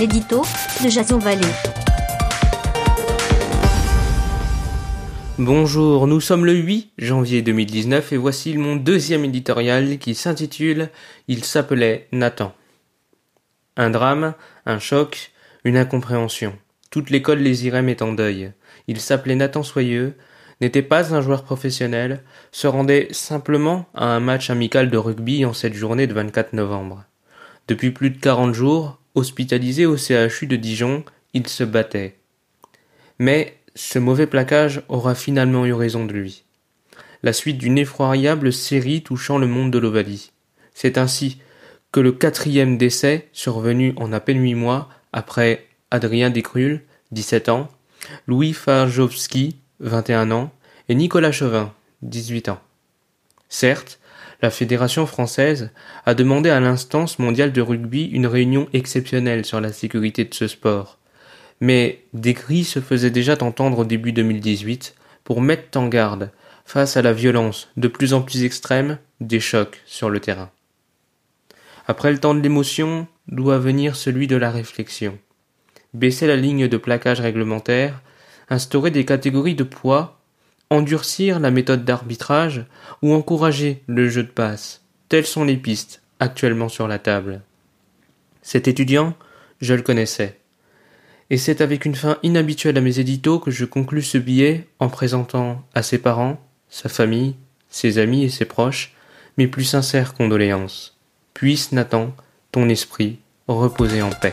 l'édito Jason. Bonjour, nous sommes le 8 janvier 2019 et voici mon deuxième éditorial qui s'intitule Il s'appelait Nathan. Un drame, un choc, une incompréhension. Toute l'école les irait met en deuil. Il s'appelait Nathan Soyeux, n'était pas un joueur professionnel, se rendait simplement à un match amical de rugby en cette journée de 24 novembre. Depuis plus de 40 jours, hospitalisé au CHU de Dijon, il se battait. Mais ce mauvais plaquage aura finalement eu raison de lui. La suite d'une effroyable série touchant le monde de l'Ovalie. C'est ainsi que le quatrième décès, survenu en à peine huit mois, après Adrien Descrules, 17 ans, Louis Farjowski, 21 ans, et Nicolas Chauvin, 18 ans. Certes, la Fédération française a demandé à l'instance mondiale de rugby une réunion exceptionnelle sur la sécurité de ce sport. Mais des cris se faisaient déjà entendre au début 2018 pour mettre en garde face à la violence de plus en plus extrême des chocs sur le terrain. Après le temps de l'émotion doit venir celui de la réflexion. Baisser la ligne de plaquage réglementaire, instaurer des catégories de poids endurcir la méthode d'arbitrage ou encourager le jeu de passe. Telles sont les pistes actuellement sur la table. Cet étudiant, je le connaissais. Et c'est avec une fin inhabituelle à mes éditos que je conclus ce billet en présentant à ses parents, sa famille, ses amis et ses proches mes plus sincères condoléances. Puisse, Nathan, ton esprit reposer en paix.